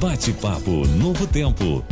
Bate-papo Novo Tempo.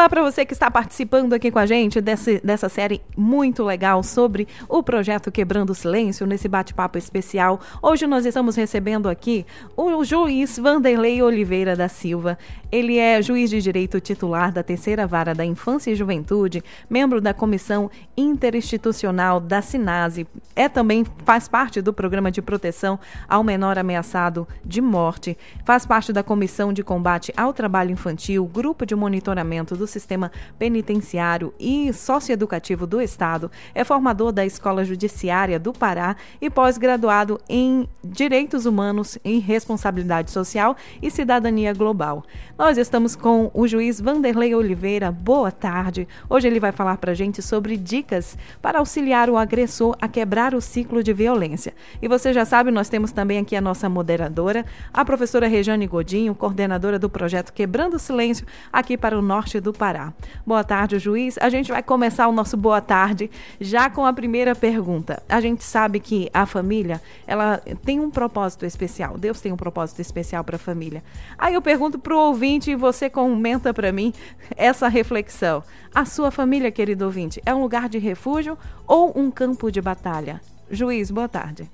Olá para você que está participando aqui com a gente desse, dessa série muito legal sobre o projeto Quebrando o Silêncio, nesse bate-papo especial. Hoje nós estamos recebendo aqui o juiz Vanderlei Oliveira da Silva. Ele é juiz de direito titular da Terceira Vara da Infância e Juventude, membro da Comissão Interinstitucional da SINASE. É também faz parte do programa de proteção ao menor ameaçado de morte, faz parte da Comissão de Combate ao Trabalho Infantil, grupo de monitoramento do Sistema Penitenciário e Socioeducativo do Estado, é formador da Escola Judiciária do Pará e pós-graduado em Direitos Humanos e Responsabilidade Social e Cidadania Global. Nós estamos com o juiz Vanderlei Oliveira. Boa tarde. Hoje ele vai falar para a gente sobre dicas para auxiliar o agressor a quebrar o ciclo de violência. E você já sabe, nós temos também aqui a nossa moderadora, a professora Rejane Godinho, coordenadora do projeto Quebrando o Silêncio, aqui para o norte do Pará. Boa tarde, juiz. A gente vai começar o nosso boa tarde já com a primeira pergunta. A gente sabe que a família, ela tem um propósito especial. Deus tem um propósito especial para a família. Aí eu pergunto para o ouvinte e você comenta para mim essa reflexão. A sua família, querido ouvinte, é um lugar de refúgio ou um campo de batalha? Juiz, boa tarde.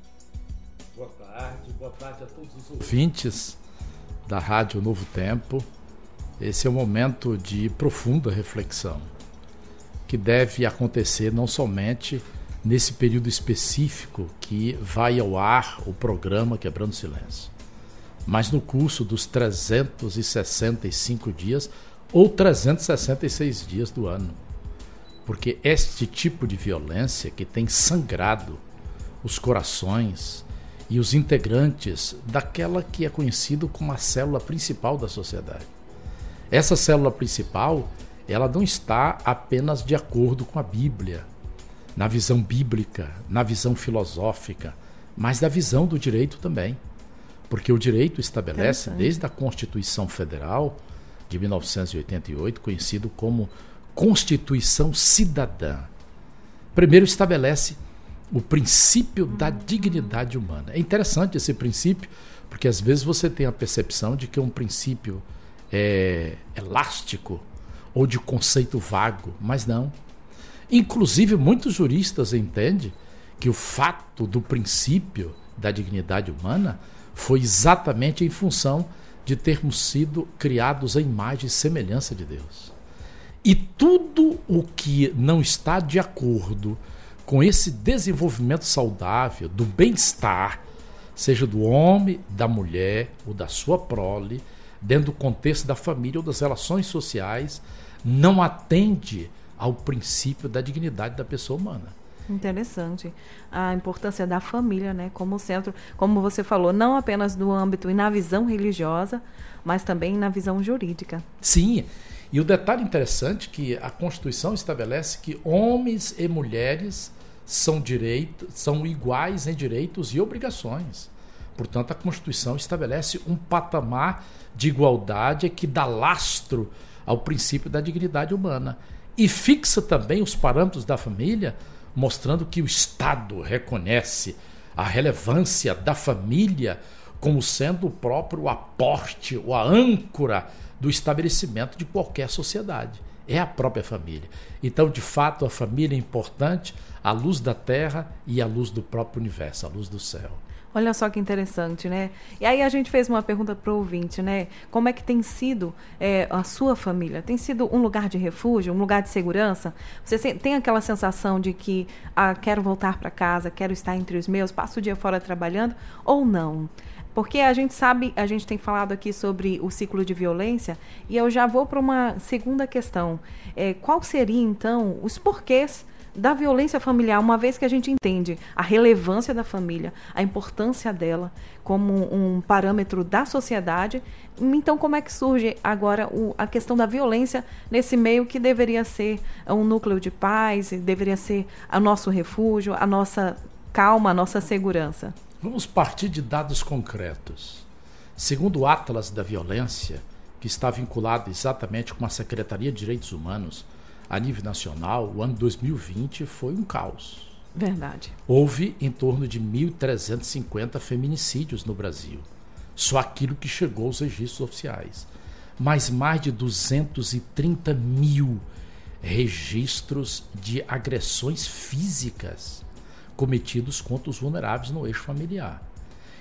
Boa tarde, boa tarde a todos os ouvintes da Rádio Novo Tempo. Esse é um momento de profunda reflexão que deve acontecer não somente nesse período específico que vai ao ar o programa Quebrando Silêncio, mas no curso dos 365 dias ou 366 dias do ano. Porque este tipo de violência que tem sangrado os corações e os integrantes daquela que é conhecido como a célula principal da sociedade essa célula principal, ela não está apenas de acordo com a Bíblia, na visão bíblica, na visão filosófica, mas da visão do direito também. Porque o direito estabelece, desde a Constituição Federal de 1988, conhecido como Constituição Cidadã, primeiro estabelece o princípio da dignidade humana. É interessante esse princípio, porque às vezes você tem a percepção de que é um princípio é, elástico ou de conceito vago, mas não. Inclusive, muitos juristas entendem que o fato do princípio da dignidade humana foi exatamente em função de termos sido criados à imagem e semelhança de Deus. E tudo o que não está de acordo com esse desenvolvimento saudável, do bem-estar, seja do homem, da mulher ou da sua prole, dentro do contexto da família ou das relações sociais, não atende ao princípio da dignidade da pessoa humana. Interessante. A importância da família, né, como centro, como você falou, não apenas no âmbito e na visão religiosa, mas também na visão jurídica. Sim. E o detalhe interessante é que a Constituição estabelece que homens e mulheres são direitos, são iguais em direitos e obrigações. Portanto, a Constituição estabelece um patamar de igualdade que dá lastro ao princípio da dignidade humana e fixa também os parâmetros da família, mostrando que o Estado reconhece a relevância da família como sendo o próprio aporte ou a âncora do estabelecimento de qualquer sociedade. É a própria família. Então, de fato, a família é importante à luz da terra e à luz do próprio universo, à luz do céu. Olha só que interessante, né? E aí a gente fez uma pergunta para o ouvinte, né? Como é que tem sido é, a sua família? Tem sido um lugar de refúgio, um lugar de segurança? Você tem aquela sensação de que ah, quero voltar para casa, quero estar entre os meus, passo o dia fora trabalhando ou não? Porque a gente sabe, a gente tem falado aqui sobre o ciclo de violência e eu já vou para uma segunda questão. É, qual seria então os porquês da violência familiar, uma vez que a gente entende a relevância da família, a importância dela como um parâmetro da sociedade, então como é que surge agora o, a questão da violência nesse meio que deveria ser um núcleo de paz, deveria ser o nosso refúgio, a nossa calma, a nossa segurança? Vamos partir de dados concretos. Segundo o Atlas da Violência, que está vinculado exatamente com a Secretaria de Direitos Humanos, a nível nacional, o ano 2020 foi um caos. Verdade. Houve em torno de 1.350 feminicídios no Brasil. Só aquilo que chegou aos registros oficiais. Mas mais de 230 mil registros de agressões físicas cometidos contra os vulneráveis no eixo familiar.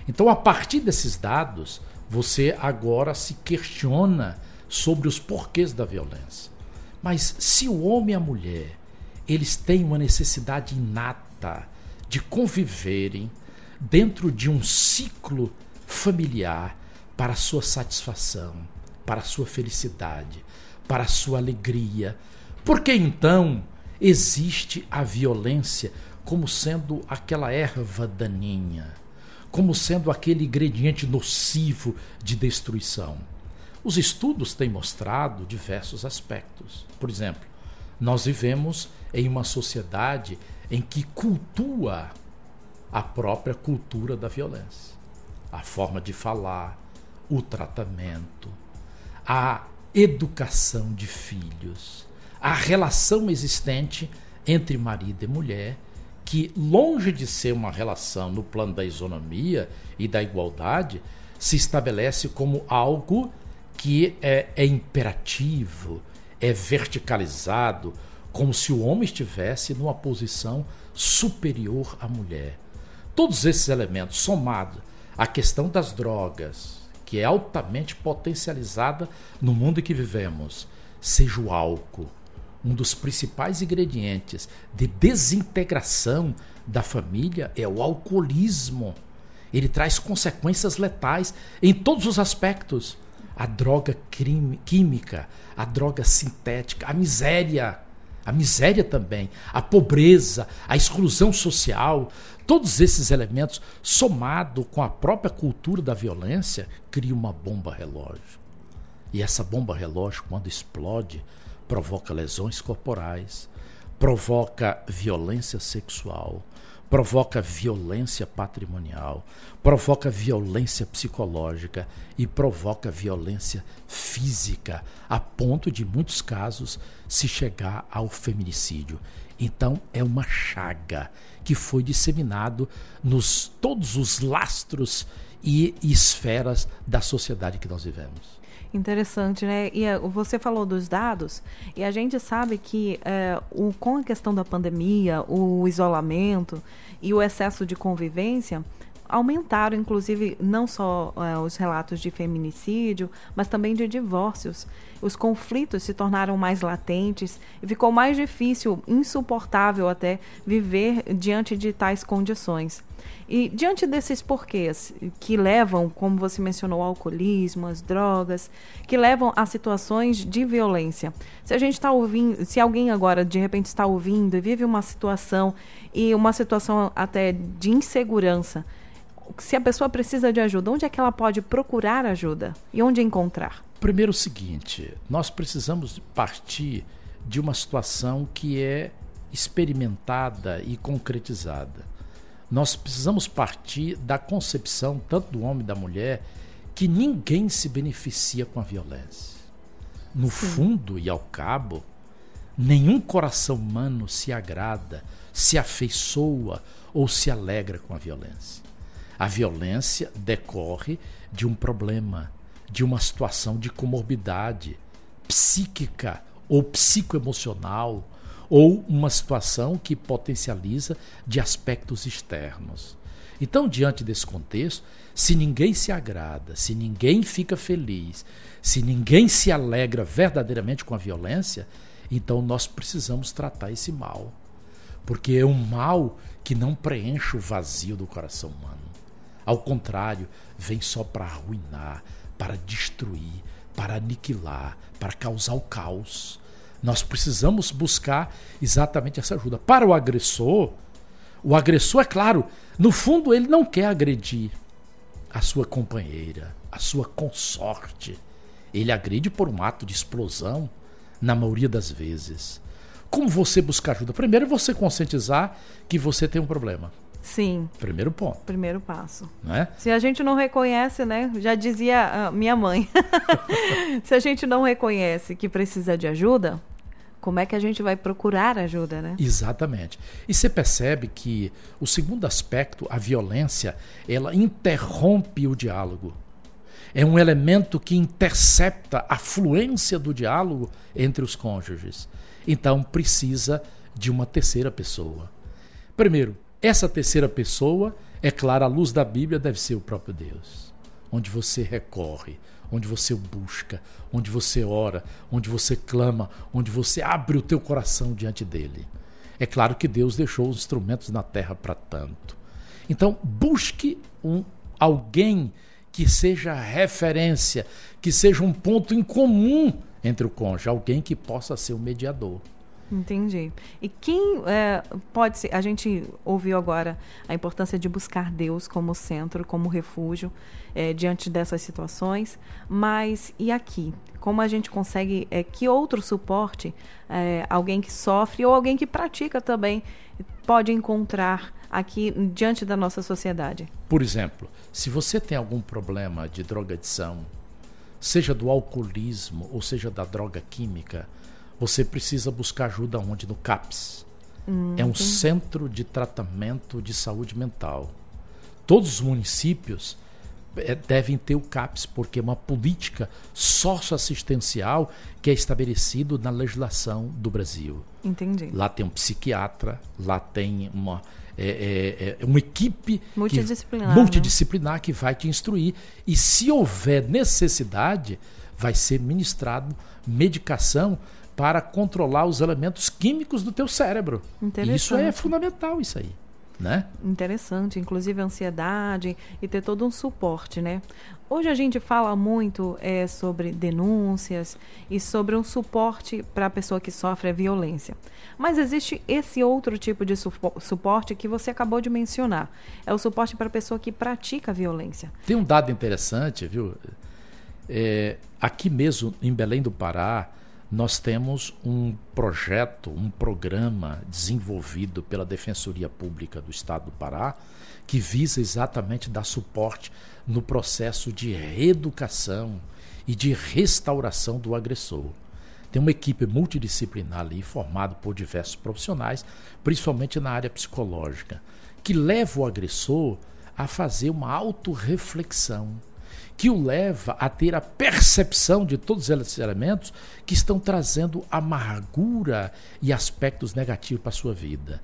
Então, a partir desses dados, você agora se questiona sobre os porquês da violência. Mas se o homem e a mulher, eles têm uma necessidade inata de conviverem dentro de um ciclo familiar para a sua satisfação, para a sua felicidade, para a sua alegria, por que então existe a violência como sendo aquela erva daninha? como sendo aquele ingrediente nocivo de destruição. Os estudos têm mostrado diversos aspectos. Por exemplo, nós vivemos em uma sociedade em que cultua a própria cultura da violência. A forma de falar, o tratamento, a educação de filhos, a relação existente entre marido e mulher que, longe de ser uma relação no plano da isonomia e da igualdade, se estabelece como algo que é, é imperativo, é verticalizado, como se o homem estivesse numa posição superior à mulher. Todos esses elementos, somados à questão das drogas, que é altamente potencializada no mundo em que vivemos, seja o álcool, um dos principais ingredientes de desintegração da família é o alcoolismo. Ele traz consequências letais em todos os aspectos. A droga crime, química, a droga sintética, a miséria, a miséria também, a pobreza, a exclusão social, todos esses elementos, somado com a própria cultura da violência, criam uma bomba relógio. E essa bomba relógio, quando explode, provoca lesões corporais, provoca violência sexual, provoca violência patrimonial, provoca violência psicológica e provoca violência física, a ponto de, em muitos casos, se chegar ao feminicídio. Então, é uma chaga que foi disseminado nos todos os lastros e esferas da sociedade que nós vivemos. Interessante, né? E uh, você falou dos dados, e a gente sabe que uh, o, com a questão da pandemia, o isolamento e o excesso de convivência, aumentaram, inclusive, não só uh, os relatos de feminicídio, mas também de divórcios. Os conflitos se tornaram mais latentes e ficou mais difícil, insuportável até, viver diante de tais condições. E diante desses porquês que levam, como você mencionou, ao alcoolismo, as drogas, que levam a situações de violência. Se a gente está ouvindo, se alguém agora de repente está ouvindo e vive uma situação e uma situação até de insegurança, se a pessoa precisa de ajuda, onde é que ela pode procurar ajuda e onde encontrar? Primeiro o seguinte, nós precisamos partir de uma situação que é experimentada e concretizada nós precisamos partir da concepção, tanto do homem e da mulher, que ninguém se beneficia com a violência. No Sim. fundo e ao cabo, nenhum coração humano se agrada, se afeiçoa ou se alegra com a violência. A violência decorre de um problema, de uma situação de comorbidade psíquica ou psicoemocional ou uma situação que potencializa de aspectos externos. Então, diante desse contexto, se ninguém se agrada, se ninguém fica feliz, se ninguém se alegra verdadeiramente com a violência, então nós precisamos tratar esse mal. Porque é um mal que não preenche o vazio do coração humano. Ao contrário, vem só para arruinar, para destruir, para aniquilar, para causar o caos. Nós precisamos buscar exatamente essa ajuda. Para o agressor, o agressor, é claro, no fundo ele não quer agredir a sua companheira, a sua consorte. Ele agride por um ato de explosão, na maioria das vezes. Como você buscar ajuda? Primeiro, você conscientizar que você tem um problema. Sim. Primeiro ponto. Primeiro passo. Né? Se a gente não reconhece, né? Já dizia uh, minha mãe. Se a gente não reconhece que precisa de ajuda, como é que a gente vai procurar ajuda, né? Exatamente. E você percebe que o segundo aspecto, a violência, ela interrompe o diálogo. É um elemento que intercepta a fluência do diálogo entre os cônjuges. Então precisa de uma terceira pessoa. Primeiro, essa terceira pessoa, é claro, à luz da Bíblia, deve ser o próprio Deus, onde você recorre, onde você busca, onde você ora, onde você clama, onde você abre o teu coração diante dele. É claro que Deus deixou os instrumentos na terra para tanto. Então, busque um alguém que seja referência, que seja um ponto em comum entre o cônjuge, alguém que possa ser o mediador. Entendi. E quem é, pode ser. A gente ouviu agora a importância de buscar Deus como centro, como refúgio é, diante dessas situações, mas e aqui? Como a gente consegue. É, que outro suporte é, alguém que sofre ou alguém que pratica também pode encontrar aqui diante da nossa sociedade? Por exemplo, se você tem algum problema de drogadição, seja do alcoolismo ou seja da droga química, você precisa buscar ajuda onde? No CAPS. Hum, é um centro de tratamento de saúde mental. Todos os municípios é, devem ter o CAPS, porque é uma política socioassistencial que é estabelecido na legislação do Brasil. Entendi. Lá tem um psiquiatra, lá tem uma, é, é, é uma equipe multidisciplinar, que, multidisciplinar né? que vai te instruir. E se houver necessidade, vai ser ministrado medicação para controlar os elementos químicos do teu cérebro. Isso é fundamental, isso aí. Né? Interessante, inclusive a ansiedade e ter todo um suporte, né? Hoje a gente fala muito é, sobre denúncias e sobre um suporte para a pessoa que sofre a violência. Mas existe esse outro tipo de suporte que você acabou de mencionar. É o suporte para a pessoa que pratica a violência. Tem um dado interessante, viu? É, aqui mesmo em Belém do Pará, nós temos um projeto, um programa desenvolvido pela Defensoria Pública do Estado do Pará, que visa exatamente dar suporte no processo de reeducação e de restauração do agressor. Tem uma equipe multidisciplinar ali, formada por diversos profissionais, principalmente na área psicológica, que leva o agressor a fazer uma autorreflexão que o leva a ter a percepção de todos esses elementos que estão trazendo amargura e aspectos negativos para a sua vida.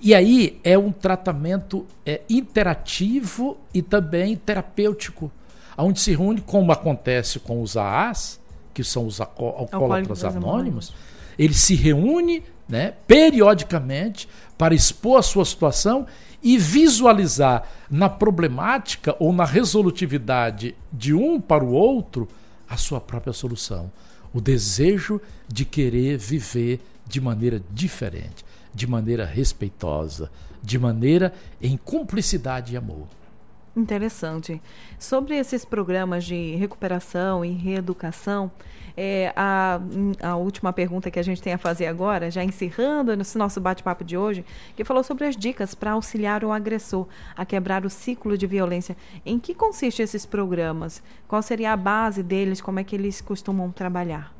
E aí é um tratamento é, interativo e também terapêutico, onde se reúne, como acontece com os AAs, que são os alcoólatras anônimos, ele se reúne né, periodicamente para expor a sua situação e visualizar na problemática ou na resolutividade de um para o outro a sua própria solução. O desejo de querer viver de maneira diferente, de maneira respeitosa, de maneira em cumplicidade e amor. Interessante. Sobre esses programas de recuperação e reeducação, é, a, a última pergunta que a gente tem a fazer agora, já encerrando esse nosso bate-papo de hoje, que falou sobre as dicas para auxiliar o agressor a quebrar o ciclo de violência. Em que consistem esses programas? Qual seria a base deles? Como é que eles costumam trabalhar?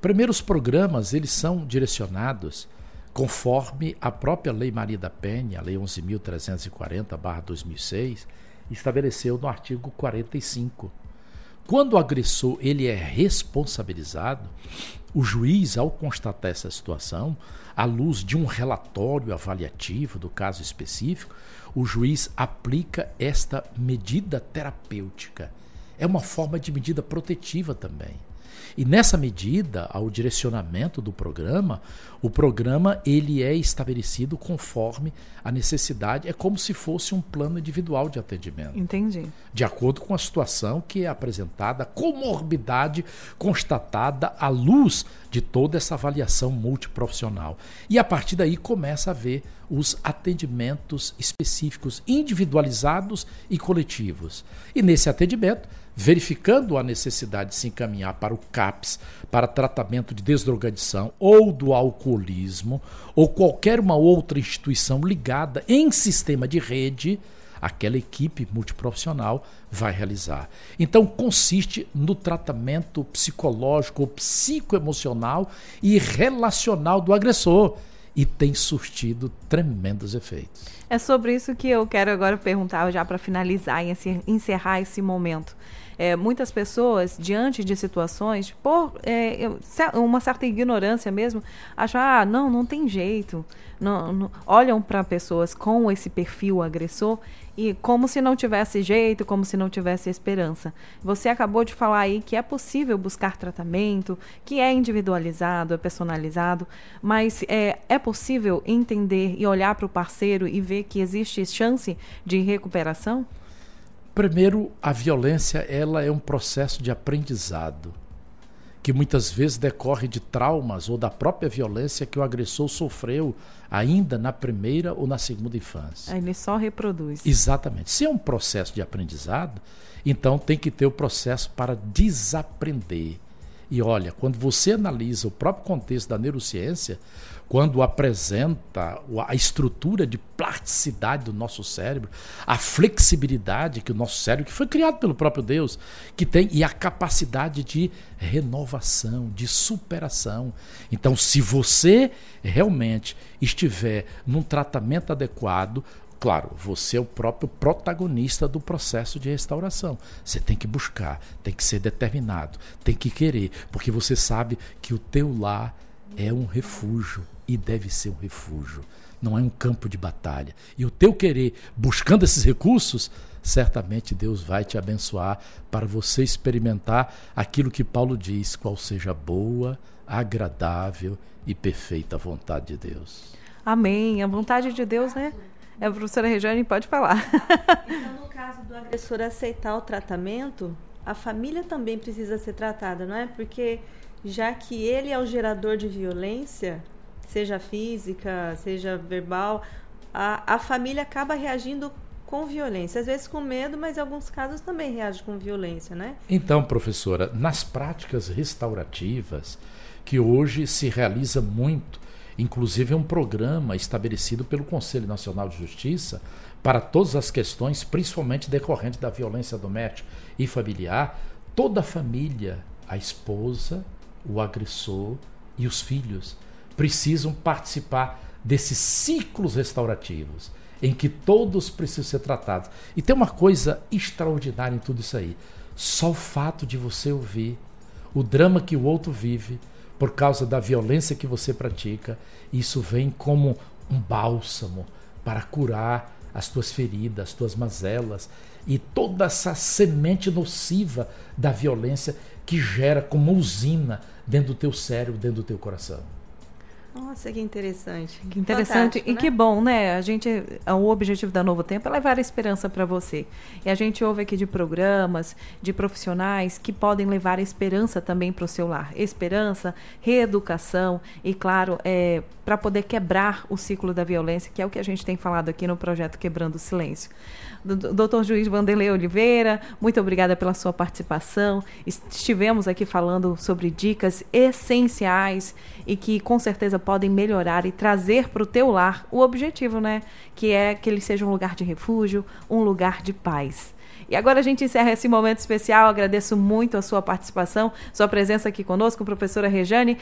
Primeiro, os programas eles são direcionados conforme a própria Lei Maria da Penha, a Lei 11.340-2006, estabeleceu no artigo 45 quando o agressor ele é responsabilizado, o juiz, ao constatar essa situação, à luz de um relatório avaliativo do caso específico, o juiz aplica esta medida terapêutica. É uma forma de medida protetiva também. E nessa medida, ao direcionamento do programa, o programa ele é estabelecido conforme a necessidade, é como se fosse um plano individual de atendimento. Entendi. De acordo com a situação que é apresentada, a comorbidade constatada à luz de toda essa avaliação multiprofissional. E a partir daí começa a haver os atendimentos específicos, individualizados e coletivos. E nesse atendimento, verificando a necessidade de se encaminhar para o CAPS, para tratamento de desdrogadição ou do alcoolismo, ou qualquer uma outra instituição ligada em sistema de rede, aquela equipe multiprofissional vai realizar. Então, consiste no tratamento psicológico, psicoemocional e relacional do agressor e tem surtido tremendos efeitos. É sobre isso que eu quero agora perguntar, já para finalizar e encerrar esse momento. É, muitas pessoas, diante de situações, por é, uma certa ignorância mesmo, acham, ah, não, não tem jeito. Não, não, olham para pessoas com esse perfil agressor e como se não tivesse jeito, como se não tivesse esperança. Você acabou de falar aí que é possível buscar tratamento, que é individualizado, é personalizado, mas é, é possível entender e olhar para o parceiro e ver que existe chance de recuperação? Primeiro, a violência ela é um processo de aprendizado que muitas vezes decorre de traumas ou da própria violência que o agressor sofreu ainda na primeira ou na segunda infância. Ele só reproduz. Exatamente. Se é um processo de aprendizado, então tem que ter o processo para desaprender. E olha, quando você analisa o próprio contexto da neurociência, quando apresenta a estrutura de plasticidade do nosso cérebro, a flexibilidade que o nosso cérebro, que foi criado pelo próprio Deus, que tem, e a capacidade de renovação, de superação. Então, se você realmente estiver num tratamento adequado, Claro, você é o próprio protagonista do processo de restauração. Você tem que buscar, tem que ser determinado, tem que querer, porque você sabe que o teu lar é um refúgio e deve ser um refúgio, não é um campo de batalha. E o teu querer, buscando esses recursos, certamente Deus vai te abençoar para você experimentar aquilo que Paulo diz, qual seja boa, agradável e perfeita vontade de Deus. Amém. A vontade de Deus, né? É, a professora Regiane pode falar. Então, no caso do agressor aceitar o tratamento, a família também precisa ser tratada, não é? Porque já que ele é o gerador de violência, seja física, seja verbal, a, a família acaba reagindo com violência, às vezes com medo, mas em alguns casos também reage com violência, né? Então, professora, nas práticas restaurativas, que hoje se realiza muito, inclusive é um programa estabelecido pelo Conselho Nacional de Justiça para todas as questões, principalmente decorrentes da violência doméstica e familiar, toda a família, a esposa, o agressor e os filhos precisam participar desses ciclos restaurativos em que todos precisam ser tratados. E tem uma coisa extraordinária em tudo isso aí. Só o fato de você ouvir o drama que o outro vive por causa da violência que você pratica, isso vem como um bálsamo para curar as tuas feridas, as tuas mazelas e toda essa semente nociva da violência que gera como usina dentro do teu cérebro, dentro do teu coração. Nossa, que interessante. Que interessante e né? que bom, né? A gente, o objetivo da Novo Tempo é levar a esperança para você. E a gente ouve aqui de programas, de profissionais que podem levar a esperança também para o seu lar. Esperança, reeducação e, claro, é, para poder quebrar o ciclo da violência, que é o que a gente tem falado aqui no projeto Quebrando o Silêncio. Doutor Juiz Vanderlei Oliveira, muito obrigada pela sua participação. Estivemos aqui falando sobre dicas essenciais e que com certeza podem melhorar e trazer para o teu lar o objetivo, né? Que é que ele seja um lugar de refúgio, um lugar de paz. E agora a gente encerra esse momento especial. Agradeço muito a sua participação, sua presença aqui conosco, professora Rejane.